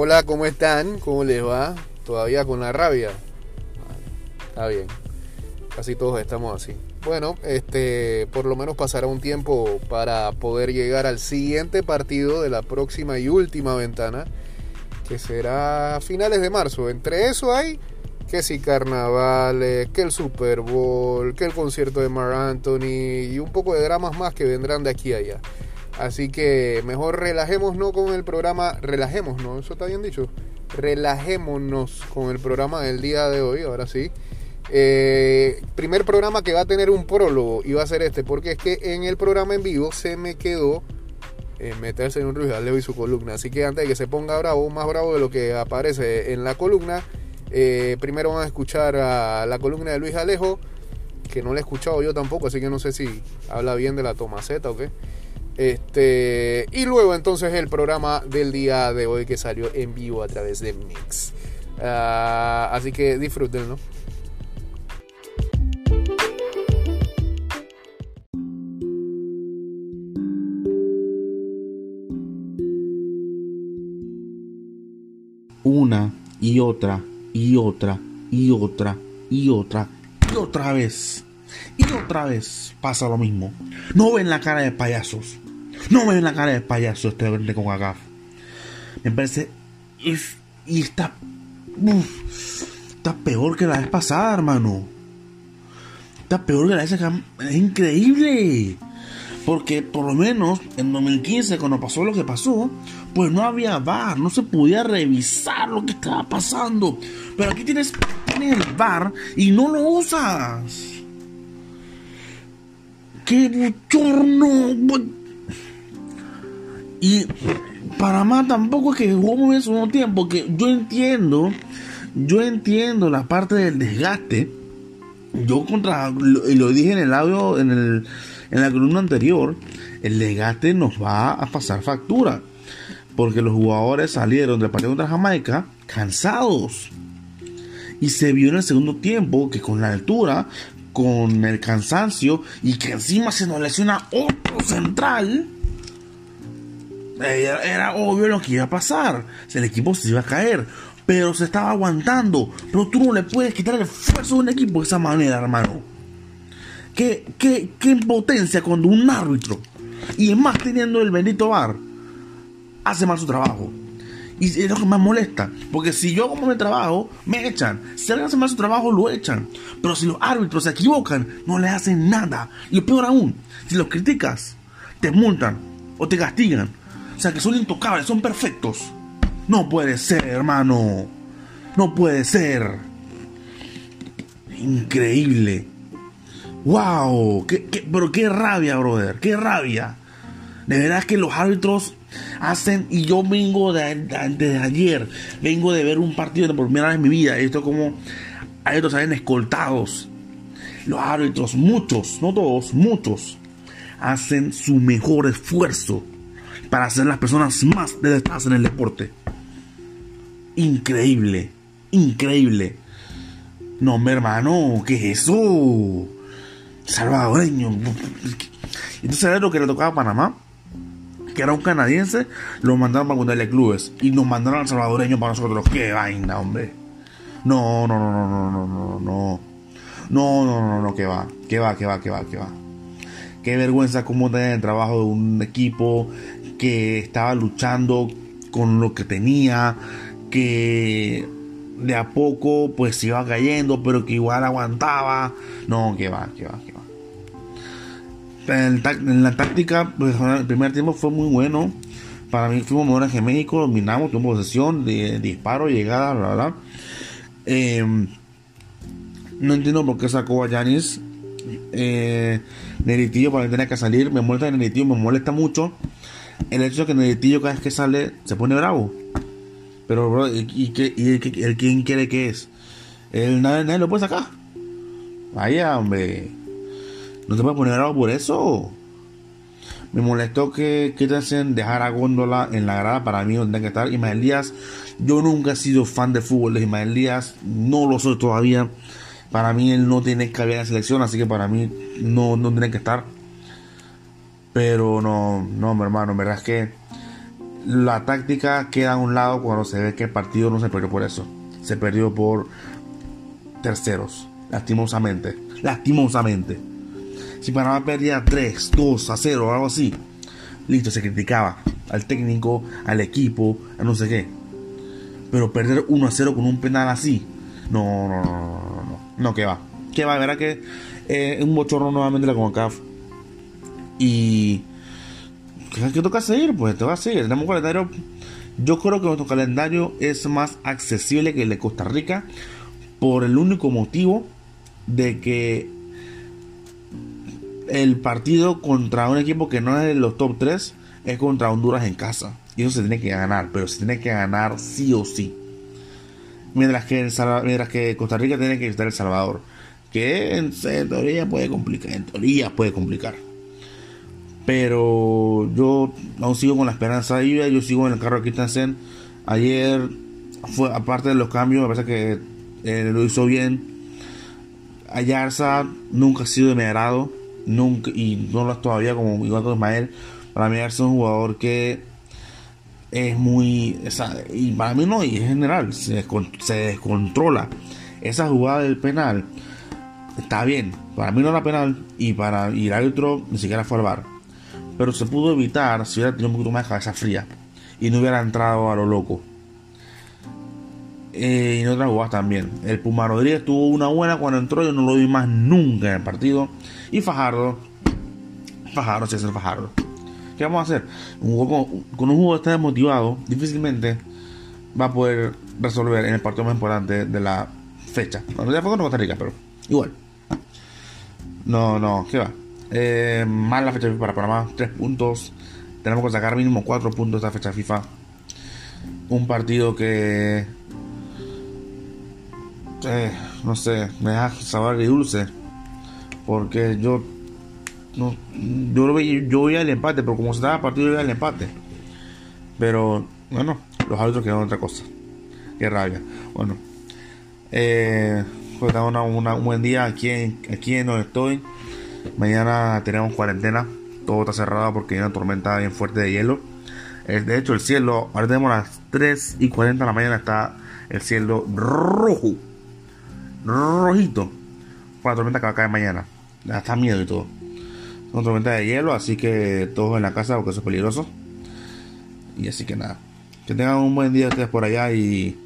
Hola, ¿cómo están? ¿Cómo les va? ¿Todavía con la rabia? Está bien. Casi todos estamos así. Bueno, este, por lo menos pasará un tiempo para poder llegar al siguiente partido de la próxima y última ventana, que será finales de marzo. Entre eso hay que si carnavales, que el Super Bowl, que el concierto de Mar Anthony y un poco de dramas más que vendrán de aquí a allá. Así que mejor relajémonos con el programa, relajémonos, eso está bien dicho, relajémonos con el programa del día de hoy, ahora sí. Eh, primer programa que va a tener un prólogo y va a ser este, porque es que en el programa en vivo se me quedó eh, meterse en un Ruiz Alejo y su columna. Así que antes de que se ponga bravo, más bravo de lo que aparece en la columna, eh, primero van a escuchar a la columna de Luis Alejo, que no la he escuchado yo tampoco, así que no sé si habla bien de la tomaceta o qué. Este, y luego entonces el programa del día de hoy que salió en vivo a través de Mix. Ah, así que disfrútenlo. Una y otra y otra y otra y otra y otra vez. Y otra vez pasa lo mismo. No ven la cara de payasos. No ven la cara de payaso este con agaf. Me parece. y está. está peor que la vez pasada, hermano. Está peor que la vez pasada. Es increíble. Porque por lo menos en 2015, cuando pasó lo que pasó, pues no había bar, no se podía revisar lo que estaba pasando. Pero aquí tienes, tienes el bar y no lo usas. ¡Qué bochorno! Y para más tampoco es que jugó muy bien su tiempo, porque yo entiendo, yo entiendo la parte del desgaste. Yo contra, y lo dije en el audio, en, el, en la columna anterior, el desgaste nos va a pasar factura. Porque los jugadores salieron del partido contra Jamaica cansados. Y se vio en el segundo tiempo que con la altura, con el cansancio y que encima se nos lesiona otro central era, obvio lo que iba a pasar. El equipo se iba a caer. Pero se estaba aguantando. Pero tú no le puedes quitar el esfuerzo de un equipo de esa manera, hermano. Qué, qué, qué impotencia cuando un árbitro, y más teniendo el bendito bar, hace mal su trabajo. Y es lo que más molesta. Porque si yo como mi trabajo, me echan. Si alguien hace mal su trabajo, lo echan. Pero si los árbitros se equivocan, no le hacen nada. Y peor aún, si los criticas, te multan o te castigan. O sea, que son intocables, son perfectos. No puede ser, hermano. No puede ser. Increíble. ¡Wow! pero qué rabia, brother. ¡Qué rabia! De verdad que los árbitros hacen. Y yo vengo de, desde ayer. Vengo de ver un partido por primera vez en mi vida. Esto como árbitros salen escoltados. Los árbitros, muchos, no todos, muchos, hacen su mejor esfuerzo para ser las personas más detestadas en el deporte. Increíble, increíble. No, mi hermano, ¿qué es eso? Salvadoreño. Entonces era lo que le tocaba a Panamá, que era un canadiense, lo mandaron para de Clubes y nos mandaron al salvadoreño para nosotros. ¡Qué vaina, hombre! No, no, no, no, no, no, no, no. No, no, no, no, que va, que va, que va, que va, que va. Qué vergüenza cómo tener el trabajo de un equipo que estaba luchando con lo que tenía, que de a poco pues iba cayendo, pero que igual aguantaba. No, que va, que va, que va. En, la táctica, pues, el primer tiempo fue muy bueno. Para mí fuimos mejores que México, dominamos, tuvimos posesión, de, disparo, llegada, bla, bla. Em, no entiendo por qué sacó a Yanis. Eh, Neritillo para que tenía que salir. Me molesta Neritillo, me molesta mucho el hecho de que Neritillo cada vez que sale se pone bravo. Pero, bro, ¿y, y, el, quién quiere que es? El, nadie, lo puede sacar. Vaya, hombre. No te puedes poner bravo por eso. Me molestó que, que te hacen dejar a Góndola en la grada para mí donde tiene que estar. Ismael Díaz, yo nunca he sido fan de fútbol de Ismael Díaz, no lo soy todavía. Para mí él no tiene que haber en la selección, así que para mí no, no tiene que estar. Pero no, no, mi hermano, en verdad es que la táctica queda a un lado cuando se ve que el partido no se perdió por eso. Se perdió por terceros, lastimosamente. Lastimosamente. Si Panamá perdía 3, 2 a 0 o algo así, listo, se criticaba al técnico, al equipo, a no sé qué. Pero perder 1 a 0 con un penal así, no, no, no, no, no, no, que va. Que va, verá que eh, un bochorno nuevamente la CONCACAF. Y. ¿Qué toca seguir? Pues te va a seguir. Tenemos un calendario. Yo creo que nuestro calendario es más accesible que el de Costa Rica. Por el único motivo de que el partido contra un equipo que no es de los top 3 es contra Honduras en casa. Y eso se tiene que ganar, pero se tiene que ganar sí o sí. Mientras que, mientras que Costa Rica tiene que visitar El Salvador. Que en, teoría puede complicar. En teoría puede complicar. Pero yo aún sigo con la esperanza de Yo sigo en el carro de Christensen. Ayer, fue aparte de los cambios, me parece que eh, lo hizo bien. Ayarza nunca ha sido de nunca, y no lo es todavía como igual que Ismael, para mí es un jugador que es muy, y para mí no, y en general, se, se descontrola. Esa jugada del penal está bien, para mí no era penal y para y el árbitro ni siquiera fue al bar. Pero se pudo evitar si hubiera tenido un poquito más de cabeza fría y no hubiera entrado a lo loco. Eh, y en otras jugadas también. El Puma Rodríguez tuvo una buena cuando entró, yo no lo vi más nunca en el partido. Y Fajardo, Fajardo, el Fajardo. ¿Qué vamos a hacer? Un con, un juego está desmotivado, difícilmente va a poder resolver en el partido más importante de la fecha. Bueno, ya fue con Costa Rica, pero igual. No, no, ¿qué va? Eh, mal la fecha FIFA para Panamá, 3 puntos. Tenemos que sacar mínimo 4 puntos esta fecha FIFA. Un partido que. Eh, no sé, me deja sabor y dulce porque yo no yo lo veía, yo veía el empate, pero como se estaba partido yo veía el empate. Pero bueno, los árbitros quedaron otra cosa. Qué rabia. Bueno, eh, pues una, un buen día aquí aquí en donde estoy. Mañana tenemos cuarentena. Todo está cerrado porque hay una tormenta bien fuerte de hielo. De hecho, el cielo, ahora tenemos las 3 y 40 de la mañana, está el cielo rojo. Rojito. Por la tormenta que va a caer mañana hasta miedo y todo. Son tormenta de hielo, así que todos en la casa porque eso es peligroso. Y así que nada. Que tengan un buen día ustedes por allá y.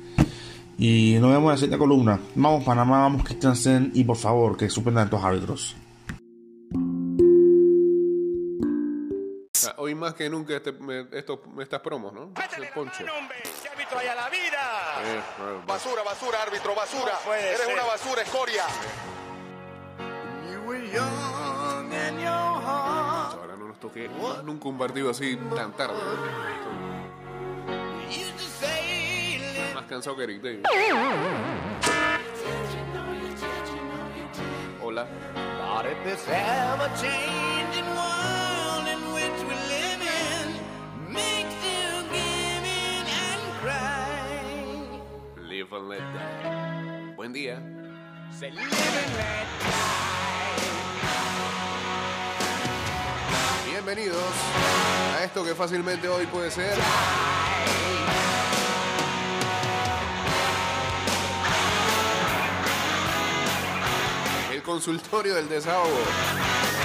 Y nos vemos en la siguiente columna. Vamos Panamá, vamos Christiansen y por favor que suspendan estos árbitros. Hoy más que nunca este, esto, estas promos, ¿no? El poncho. la vida! Eh, basura, basura, árbitro, basura. Eres una basura, escoria. Ahora no nos toque nunca un partido así tan tarde. Más cansado que Eric Davis. Hola. Live and let die. Buen día. Bienvenidos a esto que fácilmente hoy puede ser. El consultorio del desahogo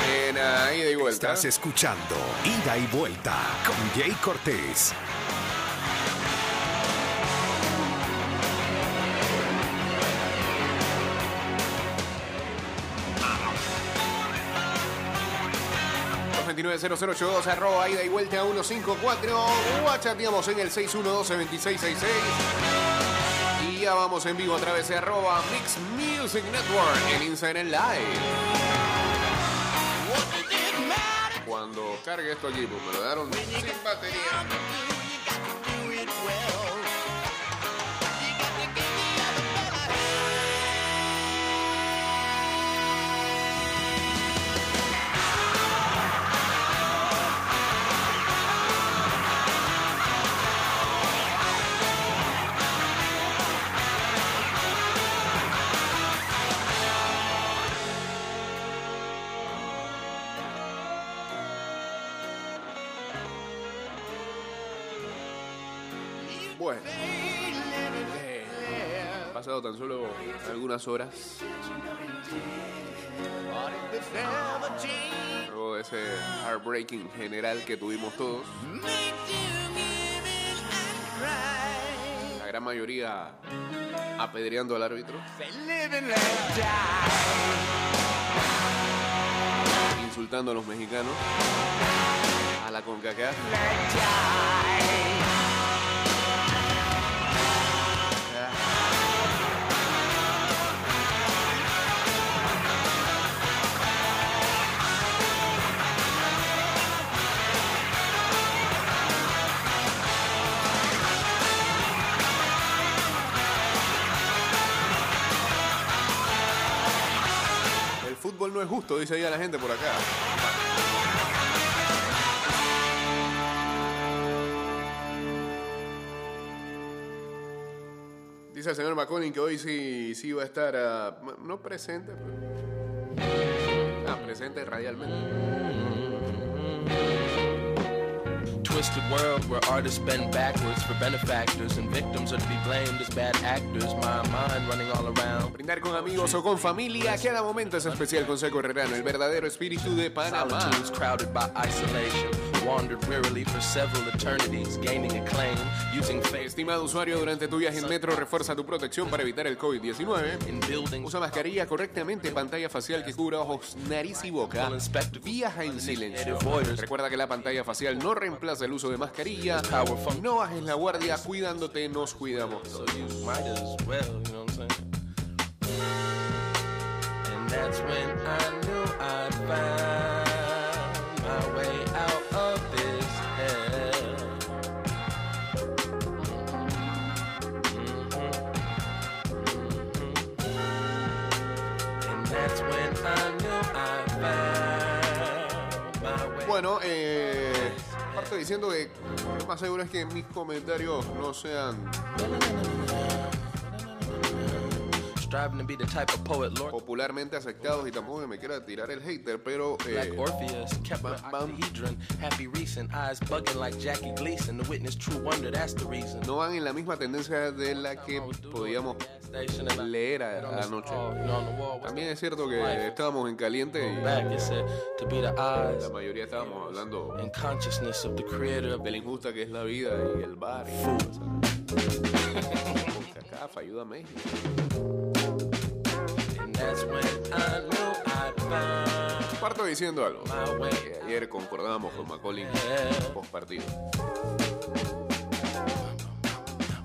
en ida y vuelta. Estás escuchando Ida y Vuelta con Jay Cortés. 290082 arroba ida y vuelta 154 o chateamos en el 612-2666 y ya vamos en vivo a través de arroba Mix Music Network en Instagram Live cuando cargue esto aquí pues me lo daron sin batería Bueno, eh, pasado tan solo algunas horas luego de ese heartbreaking general que tuvimos todos. La gran mayoría apedreando al árbitro, insultando a los mexicanos, a la CONCACAF. Fútbol no es justo, dice ahí la gente por acá. Dice el señor McCollin que hoy sí, sí va a estar, ah, no presente, pero... Ah, presente radialmente. Twisted world where artists bend backwards for benefactors and victims are to be blamed as bad actors. My mind running all around. Brindar con amigos o con familia, cada momento es especial con Seco Herrerano, el verdadero espíritu de Panamá. Crowded by isolation. Wandered wearily for several eternities, gaining acclaim, using faith Estimado usuario, durante tu viaje en metro, refuerza tu protección para evitar el COVID-19. in buildings. Usa mascarilla correctamente, pantalla facial que cubra ojos, nariz y boca. Viaja en silencio. Recuerda que la pantalla facial no reemplaza el uso de mascarilla. No bajes la guardia, cuidándote, nos cuidamos. That's when I knew I found my way out of Bueno, eh, parte diciendo que lo más seguro es que mis comentarios no sean popularmente aceptados y tampoco que me quiera tirar el hater, pero eh, Orpheus kept my bam. octahedron. Happy recent eyes bugging like Jackie Gleason. The witness true wonder, that's the reason. no van en la misma tendencia de la que podíamos leer a- anoche. También es cierto que estábamos en caliente y Back, it said to be the eyes la mayoría estábamos hablando and consciousness of the creator of de la injusta que es la vida y el bar. Y I knew I found Parto diciendo algo. Que ayer concordábamos con Macaulay post partido.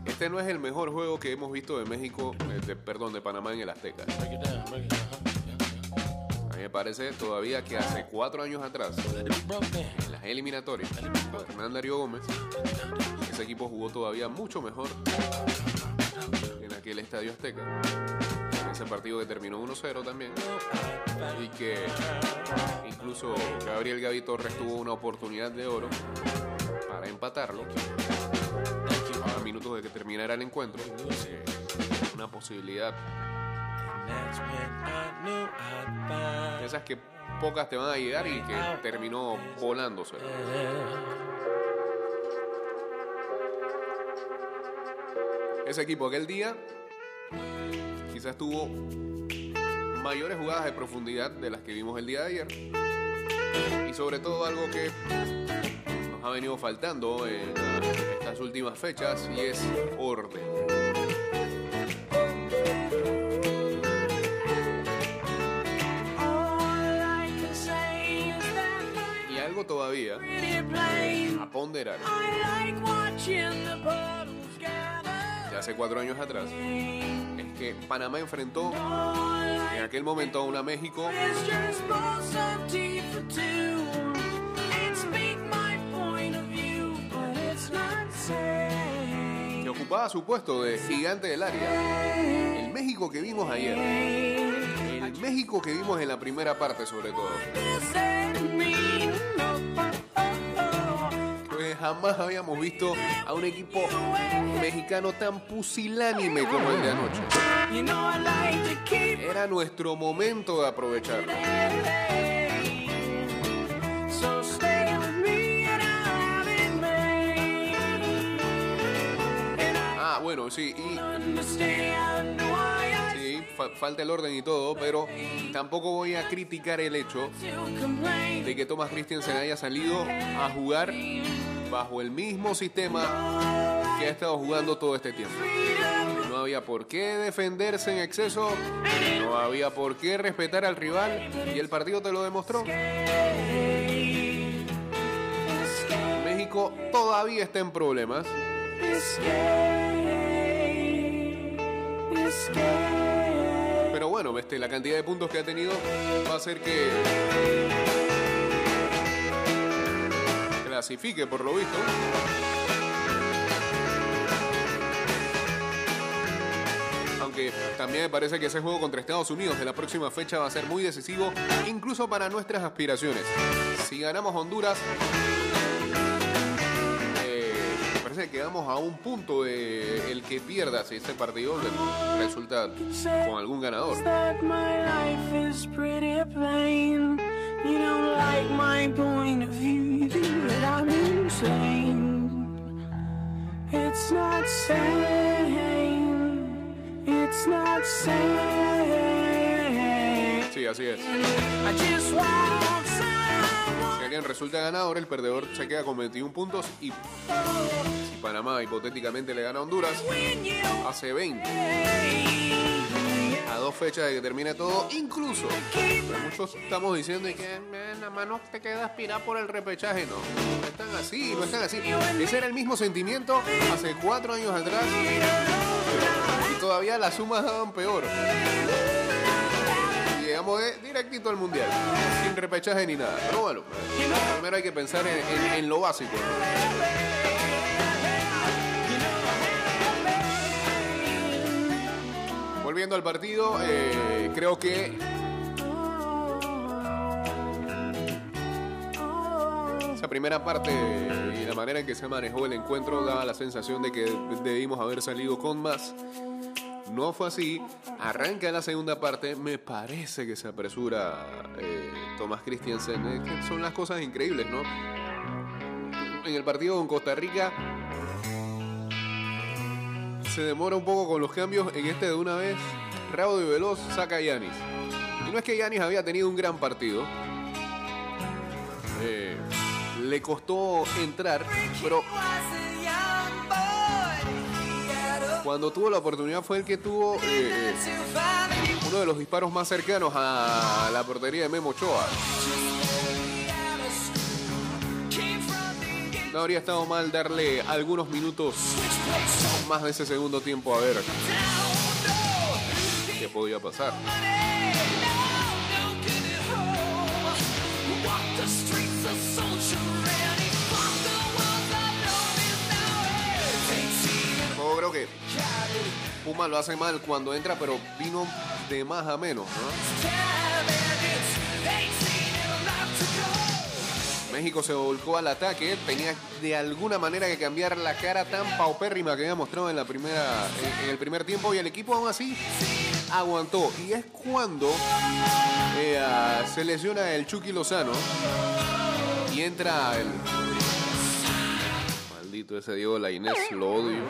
Este no es el mejor juego que hemos visto de México, eh, de- perdón, de Panamá en el Azteca. A mí me parece todavía que hace cuatro años atrás, en las eliminatorias, con Hernán Darío Gómez, ese equipo jugó todavía mucho mejor en aquel estadio Azteca. Ese partido que terminó 1-0 también. Y que incluso Gabriel Gaby Torres tuvo una oportunidad de oro para empatarlo a minutos de que terminara el encuentro. Eh, una posibilidad esas que pocas te van a llegar y que terminó volándose. Ese equipo aquel día quizás tuvo mayores jugadas de profundidad de las que vimos el día de ayer. Y sobre todo algo que nos ha venido faltando en estas últimas fechas y es orden. Y algo todavía a ponderar. De hace cuatro años atrás es que Panamá enfrentó en aquel momento a una México que ocupaba su puesto de gigante del área. El México que vimos ayer. El México que vimos en la primera parte sobre todo. Jamás habíamos visto a un equipo mexicano tan pusilánime como el de anoche. Era nuestro momento de aprovecharlo. bueno, sí, y sí, fa- falta el orden y todo, pero tampoco voy a criticar el hecho de que Thomas Christensen haya salido a jugar bajo el mismo sistema que ha estado jugando todo este tiempo. No había por qué defenderse en exceso, no había por qué respetar al rival y el partido te lo demostró. México todavía está en problemas. Pero bueno, este, la cantidad de puntos que ha tenido va a hacer que clasifique por lo visto. Aunque también me parece que ese juego contra Estados Unidos de la próxima fecha va a ser muy decisivo, incluso para nuestras aspiraciones. Si ganamos Honduras, eh, me parece que quedamos a un punto el que pierda si este partido resulta con algún ganador. You don't like my point of view, you think that I'm insane. It's not sane. It's not sane. Sí, así es. I just want. Si alguien resulta ganador, el perdedor se queda con 21 puntos y si Panamá hipotéticamente le gana a Honduras, hace 20. A dos fechas de que termine todo, incluso muchos estamos diciendo y que "Eh, nada más no te queda aspirar por el repechaje. No, no están así, no están así. Ese era el mismo sentimiento hace cuatro años atrás y todavía las sumas daban peor. Llegamos de directito al mundial, sin repechaje ni nada. Pero bueno, primero hay que pensar en, lo básico. Volviendo al partido, eh, creo que esa primera parte y la manera en que se manejó el encuentro daba la sensación de que debimos haber salido con más. No fue así. Arranca la segunda parte. Me parece que se apresura eh, Tomás Christiansen. Es que son las cosas increíbles, ¿no? En el partido con Costa Rica se demora un poco con los cambios. En este de una vez, Raudo y Veloz saca a Yanis. Y no es que Yanis había tenido un gran partido. Eh, le costó entrar, pero cuando tuvo la oportunidad fue el que tuvo eh, uno de los disparos más cercanos a la portería de Memo Ochoa. No habría estado mal darle algunos minutos más de ese segundo tiempo a ver qué podía pasar. Tampoco creo que Puma lo hace mal cuando entra, pero vino de más a menos, ¿no? México se volcó al ataque, tenía de alguna manera que cambiar la cara tan paupérrima que había mostrado en la primera en, el primer tiempo. Y el equipo aún así aguantó. Y es cuando eh, se lesiona el Chucky Lozano y entra el maldito ese Diego Lainez, lo odio.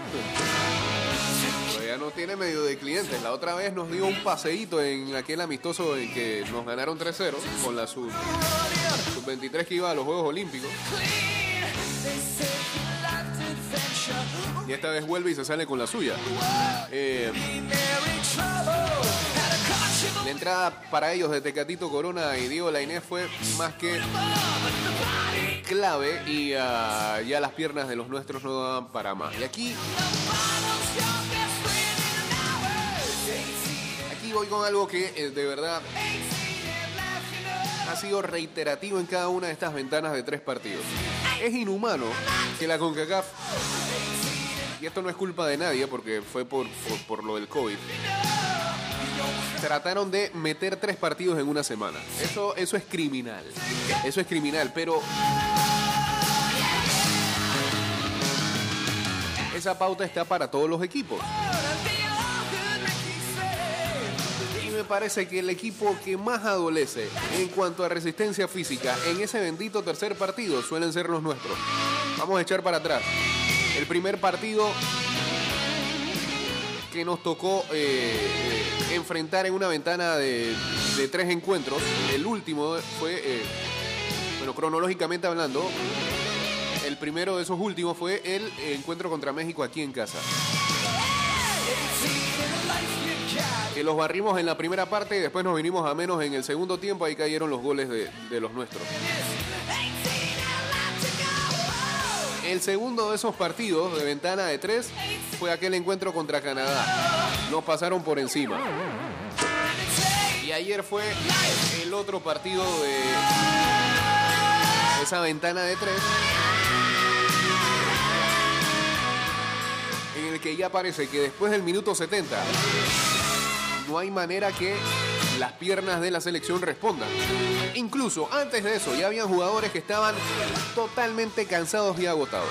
Ya no tiene medio de clientes. La otra vez nos dio un paseíto en aquel amistoso en que nos ganaron 3-0 con la sub, sub 23 que iba a los Juegos Olímpicos. Y esta vez vuelve y se sale con la suya. Eh, la entrada para ellos de Tecatito Corona y Diego Lainez fue más que clave y ah, ya las piernas de los nuestros no daban para más. Y aquí, voy con algo que eh, de verdad ha sido reiterativo en cada una de estas ventanas de tres partidos. Es inhumano que la CONCACAF, y esto no es culpa de nadie porque fue por, por, por lo del COVID, trataron de meter tres partidos en una semana. Eso, eso es criminal. Eso es criminal, pero esa pauta está para todos los equipos. Me parece que el equipo que más adolece en cuanto a resistencia física en ese bendito tercer partido suelen ser los nuestros. Vamos a echar para atrás. El primer partido que nos tocó eh, eh, enfrentar en una ventana de, tres encuentros. El último fue, eh, bueno, cronológicamente hablando, el primero de esos últimos fue el encuentro contra México aquí en casa. Que los barrimos en la primera parte y después nos vinimos a menos en el segundo tiempo. Ahí cayeron los goles de, los nuestros. El segundo de esos partidos de ventana de tres fue aquel encuentro contra Canadá. Nos pasaron por encima. Y ayer fue el otro partido de esa ventana de tres. En el que ya parece que después del minuto 70 no hay manera que las piernas de la selección respondan. Incluso antes de eso ya habían jugadores que estaban totalmente cansados y agotados.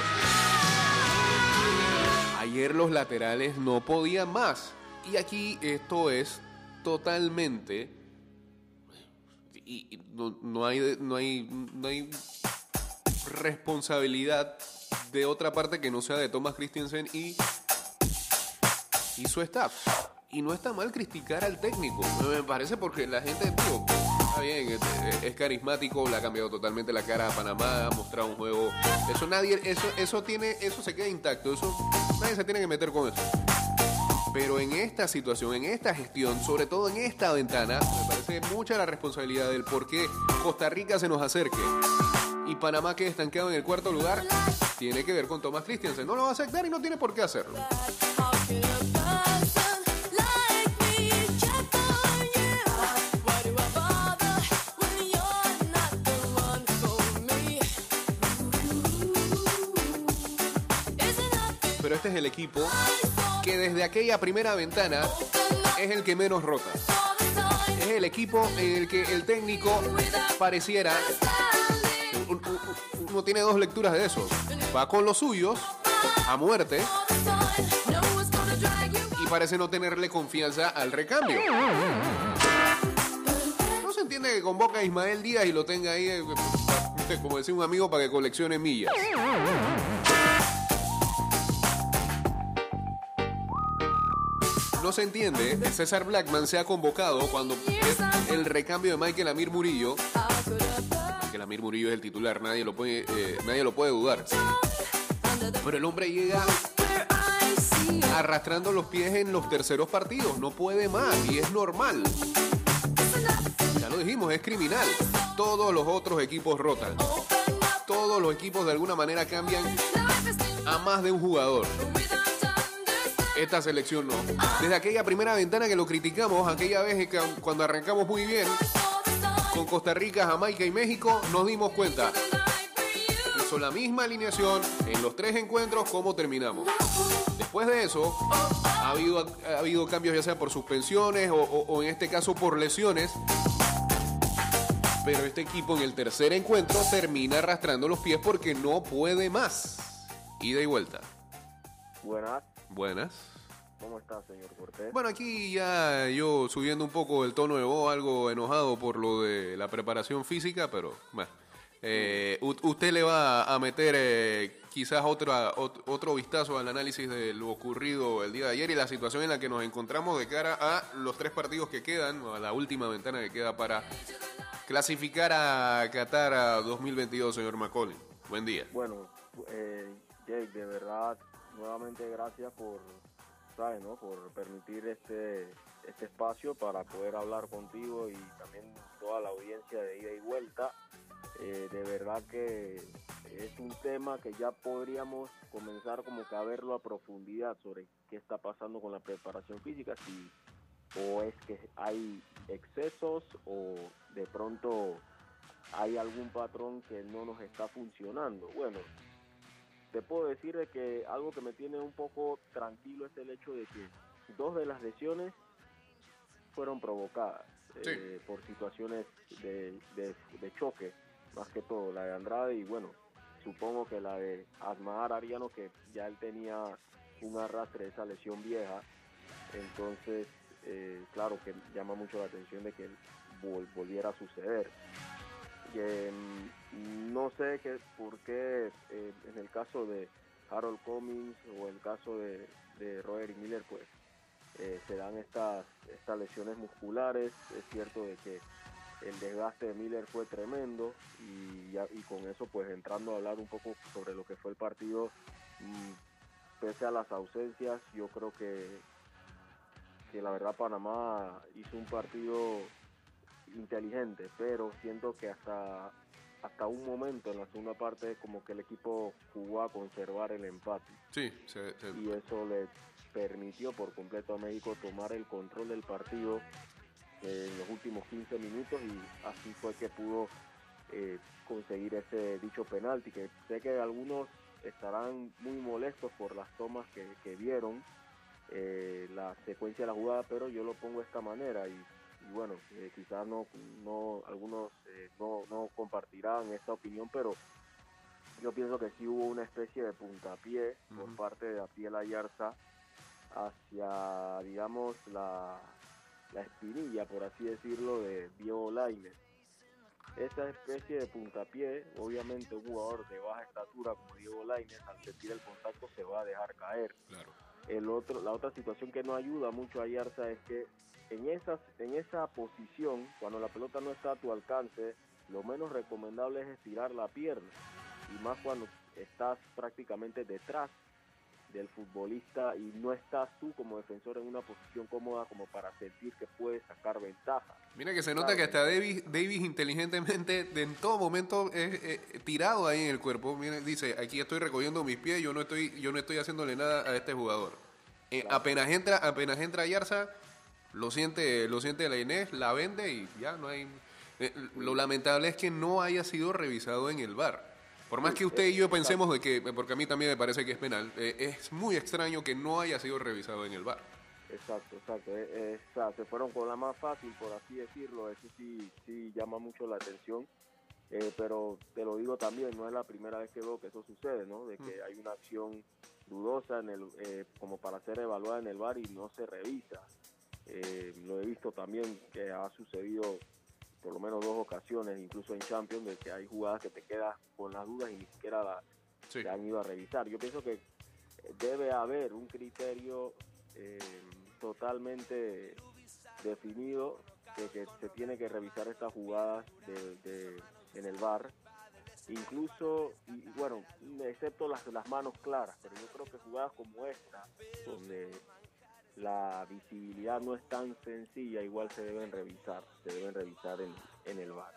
Ayer los laterales no podían más. Y aquí esto es totalmente... Y no, no hay, no, hay, no hay responsabilidad de otra parte que no sea de Thomas Christensen y, y su staff. Y no está mal criticar al técnico, me parece porque la gente, digo, está bien, es, carismático, le ha cambiado totalmente la cara a Panamá, ha mostrado un juego. Eso nadie, eso, eso tiene, eso se queda intacto, eso nadie se tiene que meter con eso. Pero en esta situación, en esta gestión, sobre todo en esta ventana, me parece mucha la responsabilidad del por qué Costa Rica se nos acerque y Panamá quede estancado en el cuarto lugar, tiene que ver con Thomas Christiansen. No lo va a aceptar y no tiene por qué hacerlo. Este es el equipo que desde aquella primera ventana es el que menos rota. Es el equipo en el que el técnico pareciera un- un- uno tiene dos lecturas de eso. Va con los suyos a muerte y parece no tenerle confianza al recambio. No se entiende que convoca a Ismael Díaz y lo tenga ahí, eh, como decía un amigo, para que coleccione millas. No se entiende, César Blackman se ha convocado cuando el recambio de Michael Amir Murillo. Michael Amir Murillo es el titular, nadie lo puede, eh, nadie lo puede dudar. Pero el hombre llega arrastrando los pies en los terceros partidos, no puede más y es normal. Ya lo dijimos, es criminal. Todos los otros equipos rotan. Todos los equipos de alguna manera cambian a más de un jugador. Esta selección no. Desde aquella primera ventana que lo criticamos, aquella vez que cuando arrancamos muy bien con Costa Rica, Jamaica y México, nos dimos cuenta. Hizo la misma alineación en los tres encuentros, ¿cómo terminamos? Después de eso, ha habido, ha habido cambios ya sea por suspensiones o, o- o en este caso por lesiones. Pero este equipo en el tercer encuentro termina arrastrando los pies porque no puede más. Ida y vuelta. Buenas, Buenas. ¿cómo está, señor Cortés? Bueno, aquí ya yo subiendo un poco el tono de voz, algo enojado por lo de la preparación física, pero bueno, eh, usted le va a meter eh, quizás otra, ot- otro vistazo al análisis de lo ocurrido el día de ayer y la situación en la que nos encontramos de cara a los tres partidos que quedan, a la última ventana que queda para clasificar a Qatar a 2022, señor Macaulay. Buen día. Bueno, eh, Jake, de verdad, nuevamente gracias por, ¿sabes, no? Por permitir este, este espacio para poder hablar contigo y también toda la audiencia de ida y vuelta. Eh, de verdad que es un tema que ya podríamos comenzar como que a verlo a profundidad sobre qué está pasando con la preparación física, si o es que hay excesos o de pronto hay algún patrón que no nos está funcionando. Bueno, te puedo decir de que algo que me tiene un poco tranquilo es el hecho de que dos de las lesiones fueron provocadas Sí. eh, por situaciones de, de- de choque, más que todo, la de Andrade y bueno, supongo que la de Asmar Ariano, que ya él tenía un arrastre de esa lesión vieja, entonces, eh, claro que llama mucho la atención de que vol- volviera a suceder. Y, em, no sé por qué eh, en el caso de Harold Cummings o el caso de, de Roger Miller, pues eh, se dan estas, estas lesiones musculares. Es cierto de que el desgaste de Miller fue tremendo y, y con eso pues entrando a hablar un poco sobre lo que fue el partido, mm, pese a las ausencias, yo creo que, que la verdad Panamá hizo un partido inteligente, pero siento que hasta hasta un momento en la segunda parte como que el equipo jugó a conservar el empate. Sí, se- se- y eso le permitió por completo a México tomar el control del partido en los últimos 15 minutos y así fue que pudo eh, conseguir ese dicho penalti que sé que algunos estarán muy molestos por las tomas que, que vieron eh, la secuencia de la jugada pero yo lo pongo de esta manera y, y bueno eh, quizás no, no algunos eh, no, no compartirán esta opinión pero yo pienso que sí hubo una especie de puntapié por parte de Apiel Ayarza hacia, digamos, la, la espinilla, por así decirlo, de Diego Lainez. Esa especie de puntapié, obviamente un jugador de baja estatura como Diego Lainez, al sentir el contacto se va a dejar caer. claro. El otro, la otra situación que no ayuda mucho a Yarza es que en, esas, en esa posición, cuando la pelota no está a tu alcance, lo menos recomendable es estirar la pierna. Y más cuando estás prácticamente detrás del futbolista y no estás tú como defensor en una posición cómoda como para sentir que puedes sacar ventaja. Mira que se nota que hasta Davis, Davis inteligentemente de en todo momento es eh, tirado ahí en el cuerpo. Mira, dice, aquí estoy recogiendo mis pies, yo no estoy, yo no estoy haciéndole nada a este jugador. Eh, apenas entra, apenas entra Yarza, lo siente, lo siente la Inés, la vende y ya no hay. eh, lo lamentable es que no haya sido revisado en el bar. Por más que usted y yo pensemos de que, porque a mí también me parece que es penal, eh, es muy extraño que no haya sido revisado en el bar. Exacto, exacto. Eh, eh, o sea, se fueron con la más fácil, por así decirlo. Eso sí, sí llama mucho la atención. Eh, pero te lo digo también, no es la primera vez que veo que eso sucede, ¿no? De que hay una acción dudosa en el, eh, como para ser evaluada en el bar y no se revisa. Eh, lo he visto también que ha sucedido por lo menos dos ocasiones, incluso en Champions, de que hay jugadas que te quedas con las dudas y ni siquiera la, Sí. han ido a revisar. Yo pienso que debe haber un criterio eh, totalmente definido de que se tiene que revisar estas jugadas de, de- en el bar. Incluso, y y bueno, excepto las, las manos claras, pero yo creo que jugadas como esta, donde la visibilidad no es tan sencilla, igual se deben revisar, se deben revisar en, en el bar.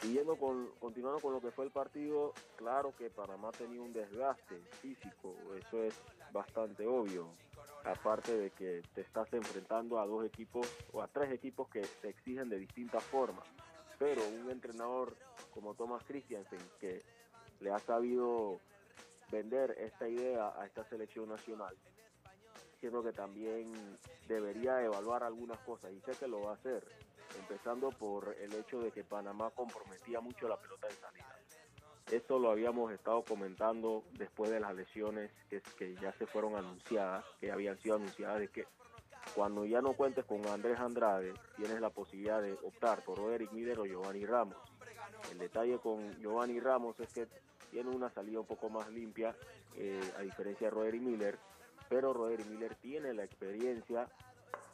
Siguiendo con, continuando con lo que fue el partido, claro que Panamá tenía un desgaste físico, eso es bastante obvio. Aparte de que te estás enfrentando a dos equipos o a tres equipos que te exigen de distintas formas. Pero un entrenador como Thomas Christiansen, que le ha sabido vender esta idea a esta selección nacional, que también debería evaluar algunas cosas y sé que lo va a hacer, empezando por el hecho de que Panamá comprometía mucho la pelota en salida. Eso lo habíamos estado comentando después de las lesiones que, que ya se fueron anunciadas, que habían sido anunciadas, de que cuando ya no cuentes con Andrés Andrade, tienes la posibilidad de optar por Roderick Miller o Giovanni Ramos. El detalle con Giovanni Ramos es que tiene una salida un poco más limpia, eh, a diferencia de Roderick Miller, pero Roderick Miller tiene la experiencia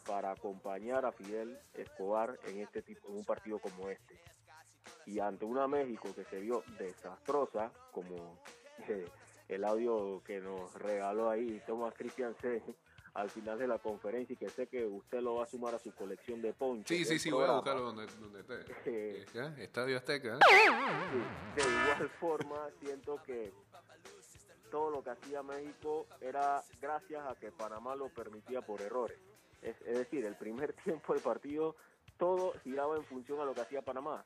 para acompañar a Fidel Escobar en este tipo, en un partido como este. Y ante una México que se vio desastrosa, como eh, el audio que nos regaló ahí Tomás Cristian C al final de la conferencia y que sé que usted lo va a sumar a su colección de ponchos. Sí, sí, sí, voy a programa. buscarlo donde, donde esté. Eh. Estadio Azteca. ¿eh? Sí, de igual forma siento que todo lo que hacía México era gracias a que Panamá lo permitía por errores. Es, es decir, el primer tiempo del partido todo giraba en función a lo que hacía Panamá,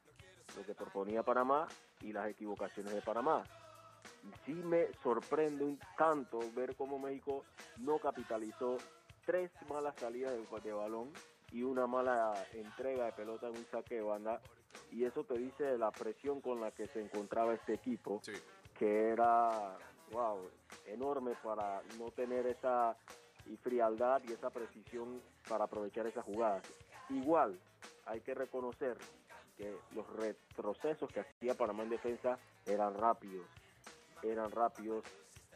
lo que proponía Panamá y las equivocaciones de Panamá. Sí me sorprende un tanto ver cómo México no capitalizó tres malas salidas de, de balón y una mala entrega de pelota en un saque de banda y eso te dice la presión con la que se encontraba este equipo Sí. que era wow enorme para no tener esa frialdad y esa precisión para aprovechar esas jugadas igual hay que reconocer que los retrocesos que hacía Panamá en defensa eran rápidos eran rápidos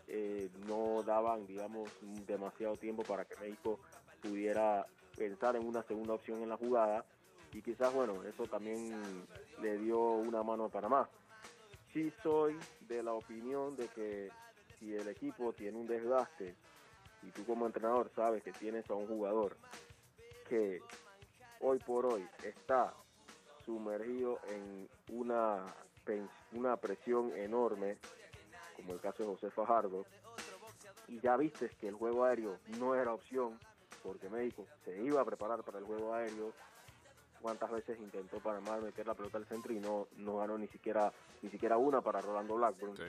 eh, no daban digamos demasiado tiempo para que México pudiera pensar en una segunda opción en la jugada y quizás, bueno, eso también le dio una mano a Panamá. Sí soy de la opinión de que si el equipo tiene un desgaste y tú como entrenador sabes que tienes a un jugador que hoy por hoy está sumergido en una, una presión enorme, como el caso de José Fajardo, y ya viste que el juego aéreo no era opción, porque México se iba a preparar para el juego aéreo, cuántas veces intentó Panamá meter la pelota al centro y no, no ganó ni siquiera, ni siquiera una para Rolando Blackburn. Sí.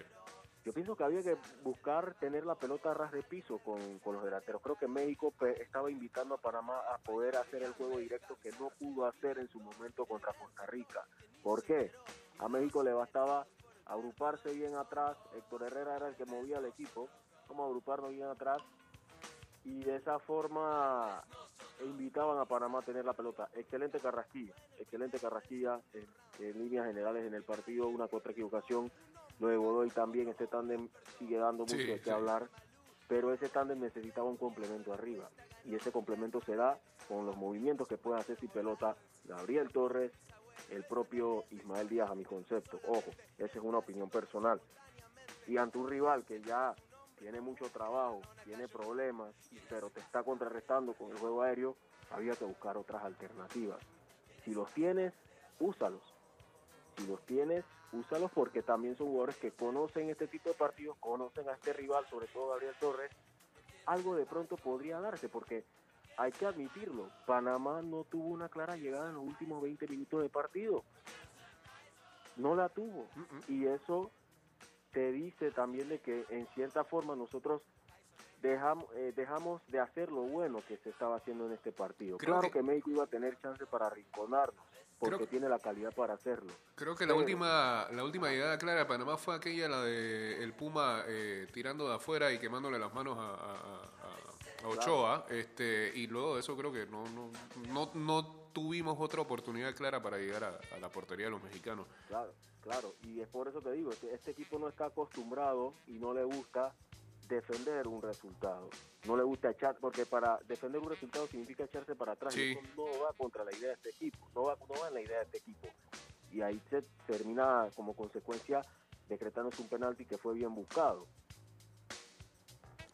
Yo pienso que había que buscar tener la pelota a ras de piso con, con los delanteros. Creo que México estaba invitando a Panamá a poder hacer el juego directo que no pudo hacer en su momento contra Costa Rica. ¿Por qué? A México le bastaba agruparse bien atrás. Héctor Herrera era el que movía al equipo. Vamos a agruparnos bien atrás. Y de esa forma invitaban a Panamá a tener la pelota. Excelente Carrasquilla. Excelente Carrasquilla en, en líneas generales en el partido. Una otra equivocación. Lo de Godoy también, este tándem sigue dando mucho Sí, de qué sí. hablar, pero ese tándem necesitaba un complemento arriba, y ese complemento se da con los movimientos que puede hacer sin pelota Gabriel Torres, el propio Ismael Díaz, a mi concepto. Ojo, esa es una opinión personal. Y ante un rival que ya tiene mucho trabajo, tiene problemas, pero te está contrarrestando con el juego aéreo, había que buscar otras alternativas. Si los tienes, úsalos. Si los tienes, úsalos porque también son jugadores que conocen este tipo de partidos, conocen a este rival, sobre todo Gabriel Torres. Algo de pronto podría darse porque hay que admitirlo, Panamá no tuvo una clara llegada en los últimos 20 minutos de partido. No la tuvo. Y eso te dice también de que en cierta forma nosotros dejamos, eh, dejamos de hacer lo bueno que se estaba haciendo en este partido. Creo claro que- que... México iba a tener chance para arrinconarnos, porque Creo- tiene la calidad para hacerlo. Creo que la última la última llegada clara de Panamá fue aquella, la de el Puma eh, tirando de afuera y quemándole las manos a, a- a- a Ochoa. Este, y luego de eso creo que no, no, no, no tuvimos otra oportunidad clara para llegar a, a la portería de los mexicanos. Claro, claro, y es por eso que digo, este, este equipo no está acostumbrado y no le gusta defender un resultado. No le gusta echar, porque para defender un resultado significa echarse para atrás. Sí. Y eso no va contra la idea de este equipo, no va, no va en la idea de este equipo. Y ahí se termina como consecuencia decretándose un penalti que fue bien buscado.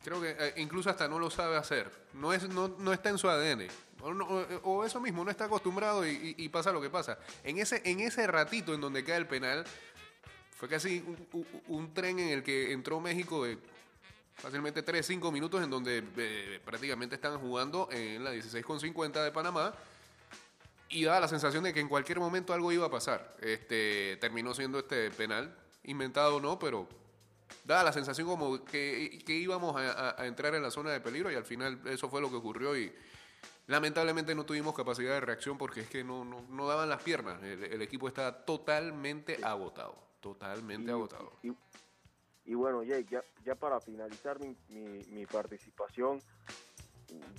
Creo que eh, incluso hasta no lo sabe hacer. No es no, no está en su ADN. O, no- o- eso mismo, no está acostumbrado y, y- y pasa lo que pasa. En ese, en ese ratito en donde cae el penal, fue casi un, un- un tren en el que entró México de fácilmente 3, 5 minutos en donde eh, prácticamente estaban jugando en la 16,50 de Panamá. Y daba la sensación de que en cualquier momento algo iba a pasar. Este terminó siendo este penal, inventado o no, pero daba la sensación como que, que íbamos a, a- a entrar en la zona de peligro y al final eso fue lo que ocurrió y lamentablemente no tuvimos capacidad de reacción porque es que no, no, no daban las piernas. El, el equipo estaba totalmente agotado, totalmente Y- agotado. Y, y bueno, Jake, ya, ya para finalizar mi, mi, mi participación,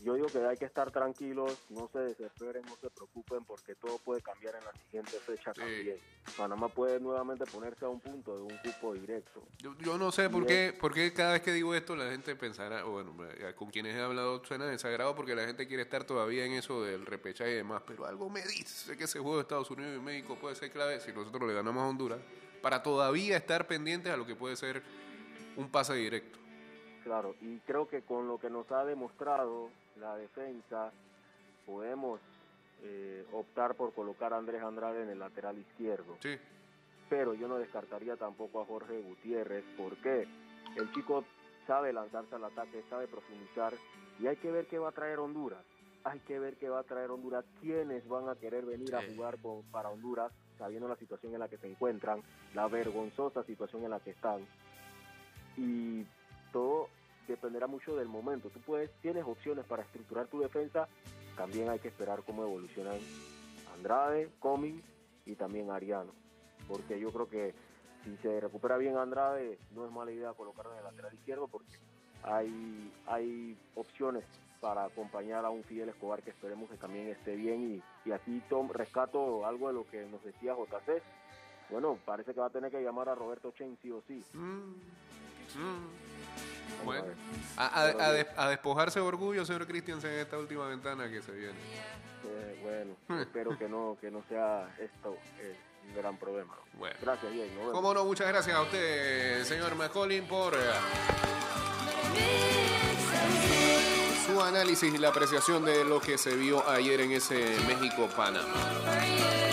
yo digo que hay que estar tranquilos, no se desesperen, no se preocupen, porque todo puede cambiar en la siguiente fecha Sí. también. Panamá puede nuevamente ponerse a un punto de un cupo directo. Yo, yo no sé por Y qué, por qué cada vez que digo esto la gente pensará, o bueno, con quienes he hablado suena desagrado porque la gente quiere estar todavía en eso del repechaje y demás, pero algo me dice que ese juego de Estados Unidos y México puede ser clave si nosotros le ganamos a Honduras para todavía estar pendientes a lo que puede ser un pase directo. Claro, y creo que con lo que nos ha demostrado la defensa, podemos eh, optar por colocar a Andrés Andrade en el lateral izquierdo. Sí, pero yo no descartaría tampoco a Jorge Gutiérrez porque el chico sabe lanzarse al ataque, sabe profundizar y hay que ver qué va a traer Honduras. Hay que ver qué va a traer Honduras, quiénes van a querer venir a jugar con- para Honduras, sabiendo la situación en la que se encuentran, la vergonzosa situación en la que están. Y todo dependerá mucho del momento. Tú puedes, tienes opciones para estructurar tu defensa, también hay que esperar cómo evolucionan Andrade, Coming y también Ariano porque yo creo que si se recupera bien Andrade, no es mala idea colocarlo en el lateral izquierdo, porque hay, hay opciones para acompañar a un Fidel Escobar que esperemos que también esté bien. Y, y aquí tom, rescato algo de lo que nos decía JC. Bueno, parece que va a tener que llamar a Roberto Chen sí o sí. Mm, mm. Bueno, a bien. despojarse de orgullo, señor Christiansen, en esta última ventana que se viene. Eh, bueno, espero que no, que no sea esto eh, un gran problema. ¿no? Bueno. Gracias, nos vemos. Cómo no, muchas gracias a usted, señor McCollin, por eh, su análisis y la apreciación de lo que se vio ayer en ese México-Panamá.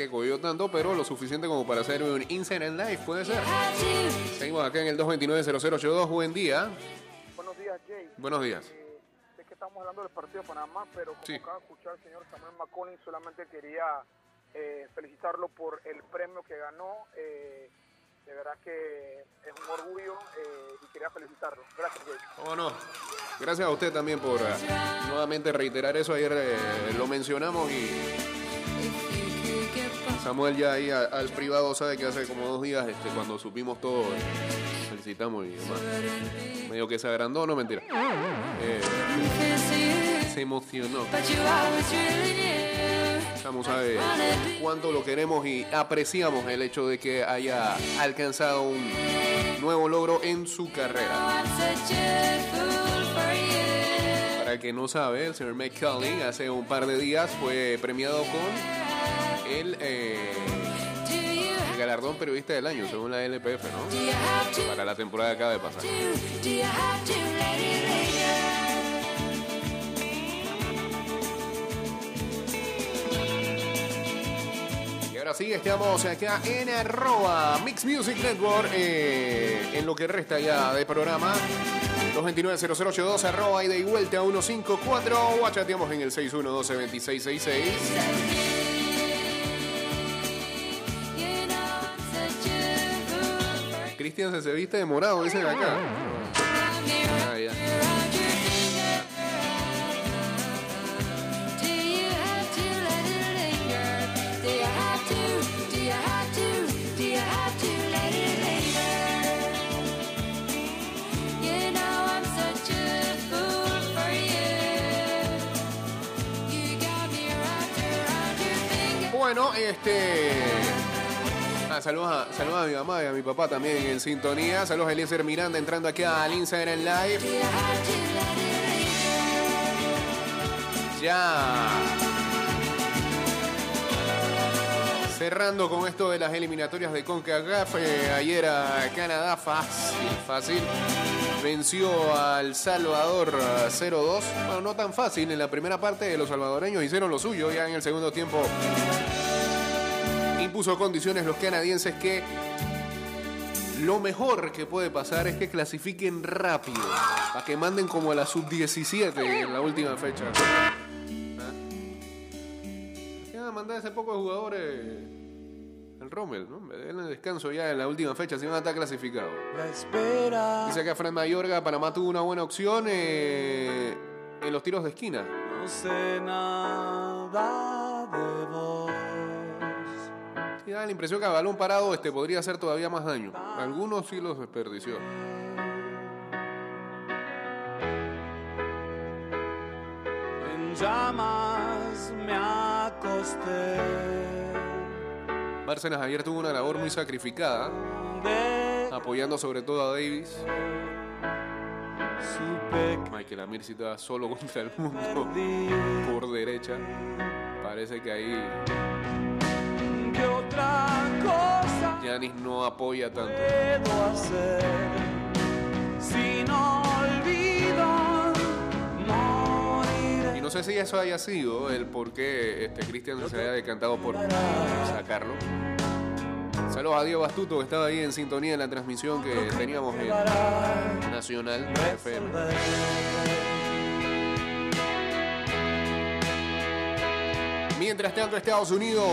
Que cogió tanto, pero lo suficiente como para hacer un Inside and Life, puede ser. Seguimos acá en el 229-0082. Buen día. Buenos días, Jay. Buenos días. Eh, sé que estamos hablando del partido de Panamá, pero como Sí. acaba de escuchar el señor Samuel McCollin, solamente quería eh, felicitarlo por el premio que ganó. Eh, de verdad que es un orgullo eh, y quería felicitarlo. Gracias, Jay. ¿Cómo no? Gracias a usted también por eh, nuevamente reiterar eso. Ayer eh, lo mencionamos y Samuel ya ahí al privado sabe que hace como dos días este, cuando supimos todo, felicitamos y demás. Medio que se agrandó, no mentira. Eh, se emocionó. Samu sabe cuánto lo queremos y apreciamos el hecho de que haya alcanzado un nuevo logro en su carrera. Para el que no sabe, el señor McCulley hace un par de días fue premiado con el, eh, el galardón periodista del año, según la LPF, ¿no? Para la temporada que acaba de pasar. Y ahora sí, estamos acá en arroba Mix Music Network, eh, en lo que resta ya de programa. 229-0082, arroba y vuelta 154, o en el 612-2666. Se, se viste de morado, dicen acá. Ah, ya. Bueno, este. Saludos, a, saludos a mi mamá y a mi papá también en sintonía. Saludos a Eliezer Miranda entrando aquí al Instagram Live. Ya. Cerrando con esto de las eliminatorias de CONCACAF, eh, ayer a Canadá fácil, fácil. Venció al Salvador ah, 0-2. Bueno, no tan fácil. En la primera parte los salvadoreños hicieron lo suyo. Ya en el segundo tiempo impuso condiciones los canadienses que lo mejor que puede pasar es que clasifiquen rápido. Para que manden como a la sub-17 en la última fecha. Ya mandar ese poco de jugadores el Rommel, ¿no? Me den el descanso ya en la última fecha, si van a estar clasificados. La espera. Dice acá Fred Mayorga, Panamá tuvo una buena opción eh, en los tiros de esquina. No sé nada de vos. Y da la impresión que a balón parado este podría hacer todavía más daño. Algunos sí los desperdició. En llamas me acosté. Bárcenas ayer tuvo una labor muy sacrificada, apoyando sobre todo a Davis. Michael Amir sí estaba solo contra el mundo por derecha. Parece que ahí ¿Qué otra cosa Yanis no apoya tanto. puedo hacer? Si no olvido, moriré. Y no sé si eso haya sido el por qué este, Cristian se haya decantado por sacarlo. Saludos a Diego Bastuto que estaba ahí en sintonía en la transmisión que teníamos en Nacional FM. Mientras tanto, Estados Unidos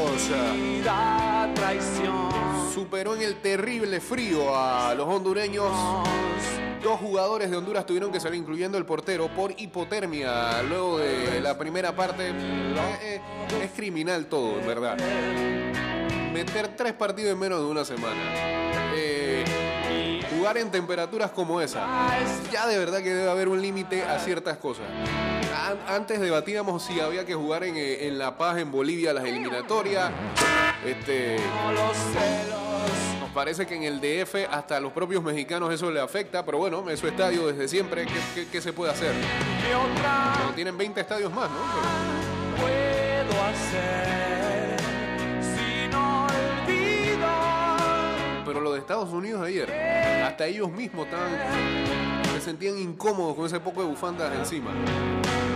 traición. superó en el terrible frío a los hondureños. Dos jugadores de Honduras tuvieron que salir, incluyendo el portero, por hipotermia luego de la primera parte. Eh, eh, es criminal todo, en verdad. Meter tres partidos en menos de una semana. Eh, jugar en temperaturas como esa. Ya de verdad que debe haber un límite a ciertas cosas. An- Antes debatíamos si había que jugar en, eh, en La Paz, en Bolivia, las eliminatorias. Este, nos parece que en el DF hasta a los propios mexicanos eso le afecta, pero bueno, es su estadio desde siempre, ¿qué, qué- qué se puede hacer? Tienen 20 estadios más, ¿no? Pero- puedo hacer sin olvidar? Pero lo de Estados Unidos ayer, hasta ellos mismos estaban, se sentían incómodos con ese poco de bufandas encima.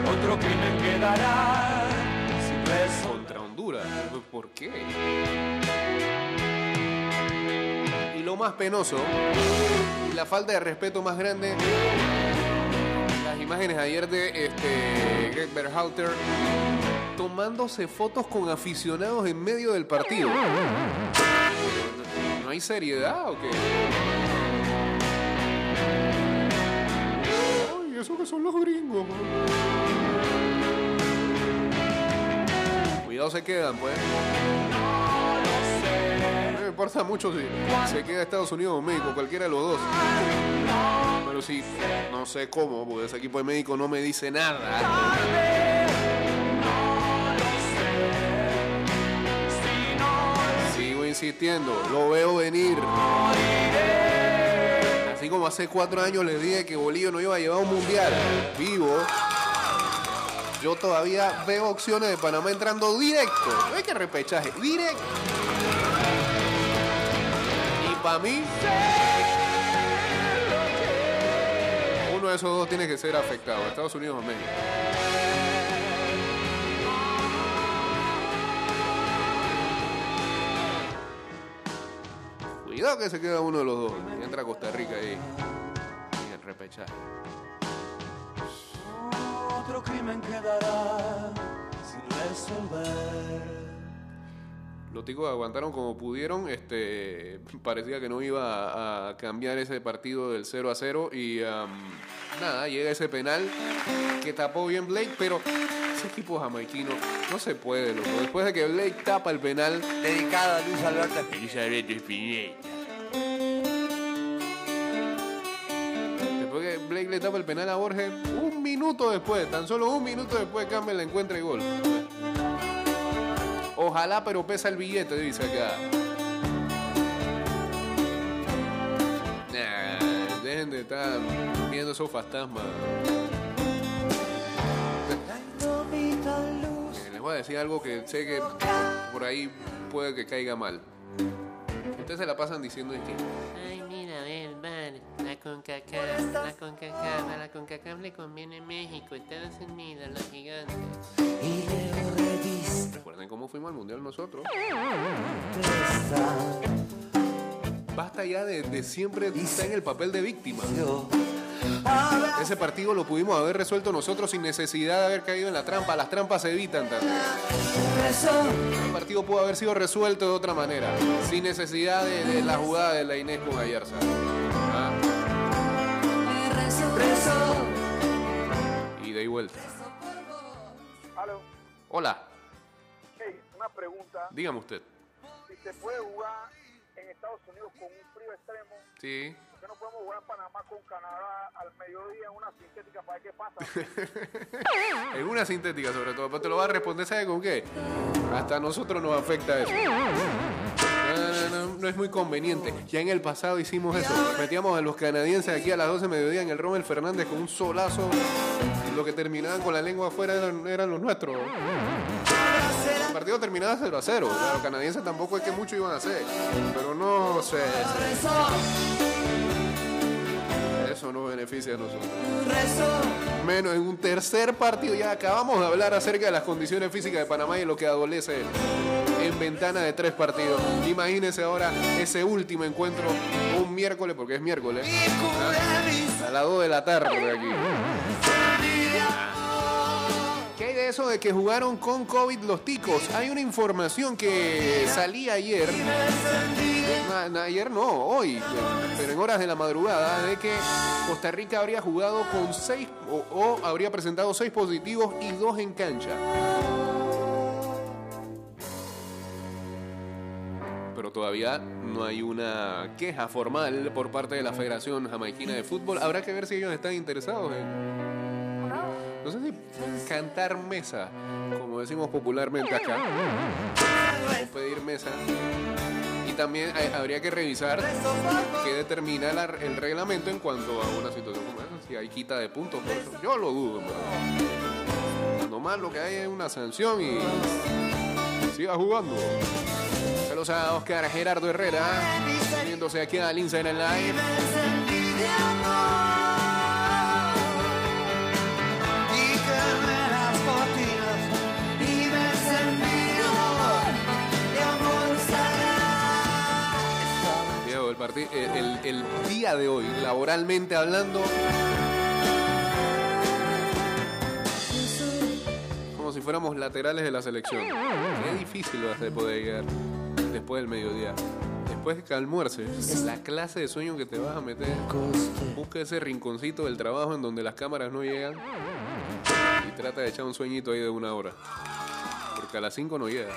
Otro crimen quedará resolver. Contra Honduras. ¿Por qué? Y lo más penoso, y la falta de respeto más grande, las imágenes ayer de este Greg Berhalter tomándose fotos con aficionados en medio del partido. ¿No hay seriedad o qué? Eso que son los gringos. Cuidado se quedan, pues. No me importa mucho si se queda Estados Unidos o México, cualquiera de los dos. Pero si no sé cómo, porque ese equipo de México no me dice nada. Sigo insistiendo, lo veo venir. Como hace cuatro años les dije que Bolillo no iba a llevar un mundial vivo. Yo todavía veo opciones de Panamá entrando directo. No hay que repechaje, directo. Y para mí, uno de esos dos tiene que ser afectado, Estados Unidos o México. Cuidado que se queda uno de los dos. Y entra Costa Rica ahí. En el repechaje. Otro crimen quedará sin resolver. Los ticos aguantaron como pudieron. Este, parecía que no iba a cambiar ese partido del 0 a 0. Y am, nada, llega ese penal que tapó bien Blake. Pero ese equipo jamaiquino no se puede, loco. Después de que Blake tapa el penal. Dedicado a Luis Alberto Luis Alberto Spinetta. Después que Blake le tapa el penal a Borges, un minuto después, tan solo un minuto después, Campbell le encuentra el gol. Ojalá, pero pesa el billete, dice acá. Nah, dejen de estar viendo esos fantasmas. Eh, Les voy a decir algo que sé que por ahí puede que caiga mal. Ustedes se la pasan diciendo que Ay, mira, ve el bar, la CONCACAF, la CONCACAF, a la CONCACAF le conviene México, Estados Unidos, los gigantes. Mundial nosotros. Basta ya de, de siempre estar en el papel de víctima. Ese partido lo pudimos haber resuelto nosotros sin necesidad de haber caído en la trampa. Las trampas se evitan también. El partido pudo haber sido resuelto de otra manera, sin necesidad de, de la jugada de la Inés con Ayarza. ¿Ah? Ida y vuelta. Aló. Hola, Hey, una pregunta. dígame usted. Si se puede jugar en Estados Unidos con un frío extremo, Sí. ¿por qué no podemos jugar en Panamá con Canadá al mediodía en una sintética para ver qué pasa? En una sintética sobre todo, pero te lo va a responder, ¿sabe con qué? Hasta a nosotros nos afecta eso. No, no, no, no es muy conveniente. Ya en el pasado hicimos eso. Metíamos a los canadienses aquí a las 12 de mediodía en el Rommel Fernández con un solazo. Y lo que terminaban con la lengua afuera eran, eran los nuestros. El partido terminaba 0 a 0. Los canadienses tampoco es que mucho iban a hacer. Pero no sé. Eso nos beneficia a nosotros. Menos en un tercer partido. Ya acabamos de hablar acerca de las condiciones físicas de Panamá y lo que adolece en ventana de tres partidos. Imagínense ahora ese último encuentro un miércoles, porque es miércoles, ¿ah? a las 2 de la tarde aquí. ¿Qué hay de eso de que jugaron con COVID los ticos? Hay una información que salía ayer, ayer no, hoy, pero en horas de la madrugada, de que Costa Rica habría jugado con seis, o, o habría presentado seis positivos y dos en cancha. Pero todavía no hay una queja formal por parte de la Federación Jamaiquina de Fútbol. Habrá que ver si ellos están interesados en no sé si cantar mesa, como decimos popularmente acá, pedir mesa. Y también habría que revisar qué determina el reglamento en cuanto a una situación como esa. Si hay quita de puntos por eso. Yo lo dudo, verdad. Nomás lo que hay es una sanción y siga jugando. Saludos a Oscar Gerardo Herrera, uniéndose aquí al Instagram Live. Diego, el, día de hoy, laboralmente hablando, como si fuéramos laterales de la selección. Qué difícil va a ser poder llegar después del mediodía. Después que almuerces, la clase de sueño que te vas a meter, busca ese rinconcito del trabajo en donde las cámaras no llegan y trata de echar un sueñito ahí de una hora. Porque a las 5 no llega.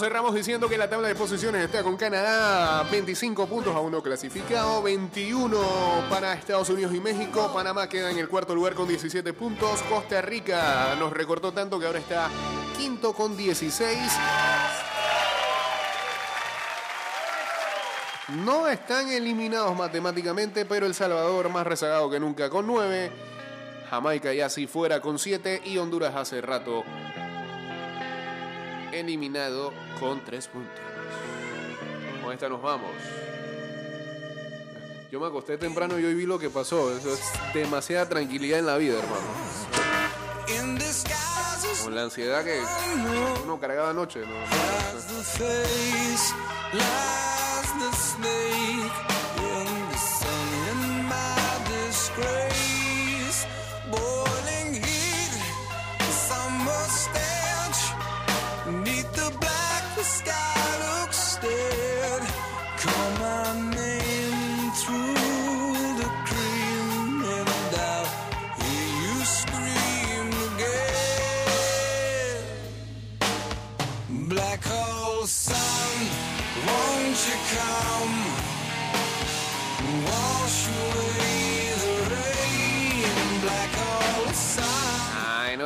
Cerramos diciendo que la tabla de posiciones está con Canadá 25 puntos a uno clasificado, 21 para Estados Unidos y México, Panamá queda en el cuarto lugar con 17 puntos, Costa Rica nos recortó tanto que ahora está quinto con 16. No están eliminados matemáticamente, pero El Salvador más rezagado que nunca con 9, Jamaica ya así fuera con 7 y Honduras hace rato eliminado con 3 puntos. Con esta nos vamos. Yo me acosté temprano y hoy vi lo que pasó. Eso es demasiada tranquilidad en la vida, hermano. Con la ansiedad que uno cargaba anoche. ¿no?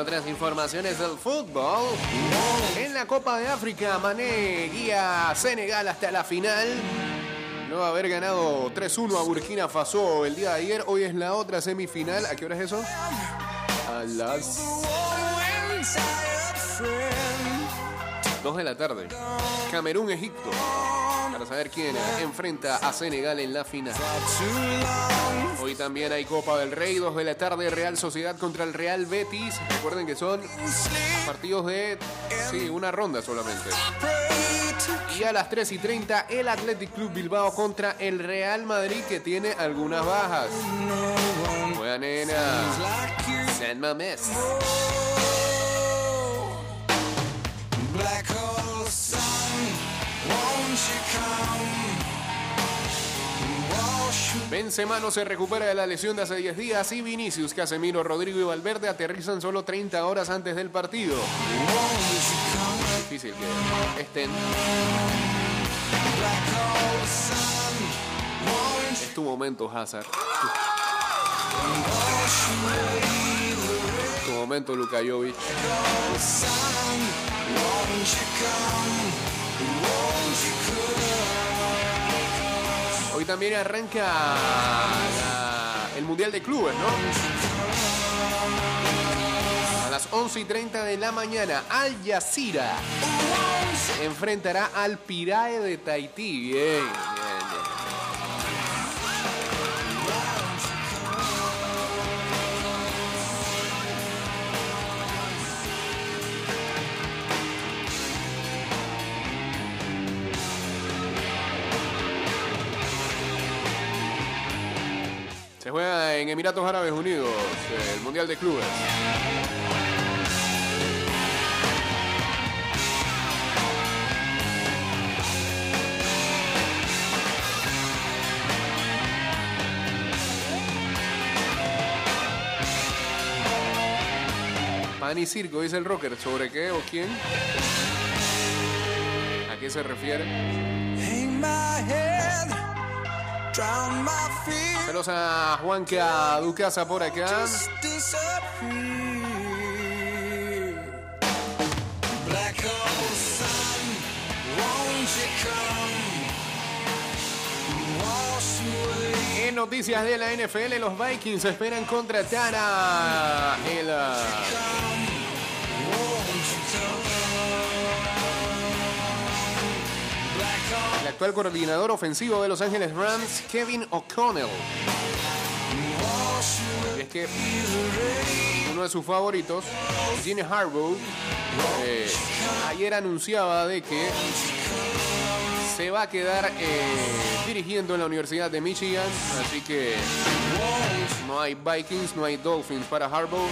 Otras informaciones del fútbol, en la Copa de África, Mané guía a Senegal hasta la final. Luego de haber ganado 3-1 a Burkina Faso el día de ayer, hoy es la otra semifinal. ¿A qué hora es eso? A las Warm and tired friend. 2 de la tarde. Camerún, Egipto. Para saber quién enfrenta a Senegal en la final. Hoy también hay Copa del Rey, 2 de la tarde, Real Sociedad contra el Real Betis. Recuerden que son partidos de sí, una ronda solamente. Y a las 3 y 30, el Athletic Club Bilbao contra el Real Madrid, que tiene algunas bajas. Juega nena. San Mamés. Benzema no se recupera de la lesión de hace 10 días y Vinicius, Casemiro, Rodrigo y Valverde aterrizan solo 30 horas antes del partido. Difícil que estén. Es tu momento, Hazard. Tu momento, Luka. Hoy también arranca el Mundial de Clubes, ¿no? A las 11 y 30 de la mañana, Al Jazeera enfrentará al Pirae de Tahití. Bien, bien, juega en Emiratos Árabes Unidos, el Mundial de Clubes. Pan y circo, dice el rocker. ¿Sobre qué o quién? ¿A qué se refiere? Saludos a Juanca Ducasa por acá. En noticias de la NFL, los Vikings esperan contratar a el, actual coordinador ofensivo de Los Ángeles Rams, Kevin O'Connell. Es que uno de sus favoritos, Gene Harbaugh, eh, ayer anunciaba de que se va a quedar eh, dirigiendo en la Universidad de Michigan, así que no hay Vikings, no hay Dolphins para Harbaugh.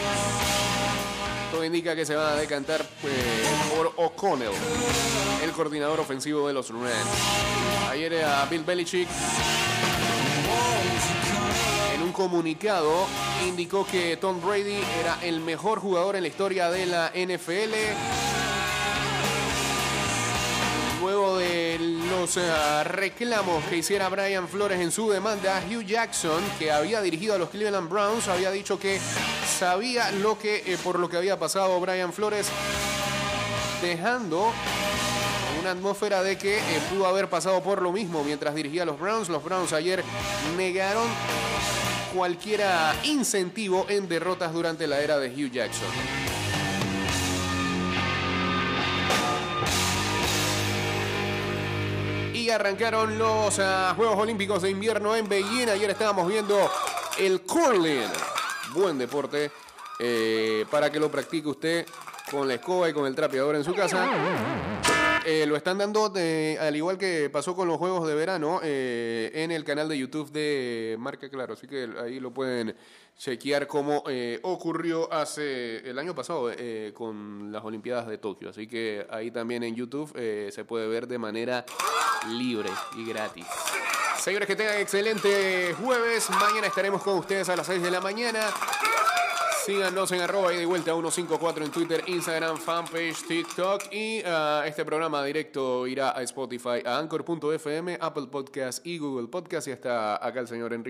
Todo indica que se va a decantar eh, por O'Connell, el coordinador ofensivo de los Rams. Ayer a Bill Belichick en un comunicado indicó que Tom Brady era el mejor jugador en la historia de la NFL luego de los uh, reclamos que hiciera Brian Flores en su demanda, Hugh Jackson, que había dirigido a los Cleveland Browns, había dicho que sabía lo que eh, por lo que había pasado Brian Flores, dejando una atmósfera de que eh, pudo haber pasado por lo mismo mientras dirigía a los Browns. Los Browns ayer negaron cualquier incentivo en derrotas durante la era de Hugh Jackson. Y arrancaron los uh, Juegos Olímpicos de Invierno en Beijing. Ayer estábamos viendo el curling. Buen deporte eh, para que lo practique usted con la escoba y con el trapeador en su casa. Eh, lo están dando, al igual que pasó con los Juegos de Verano, eh, en el canal de YouTube de Marca Claro. Así que ahí lo pueden chequear cómo eh, ocurrió hace el año pasado eh, con las Olimpiadas de Tokio. Así que ahí también en YouTube eh, se puede ver de manera libre y gratis. Señores, que tengan excelente jueves. Mañana estaremos con ustedes a las 6 de la mañana. Síganos en arroba y de vuelta 154 en Twitter, Instagram, fanpage, TikTok. Y uh, este programa directo irá a Spotify, a Anchor.fm, Apple Podcast y Google Podcast. Y hasta acá el señor Enrique.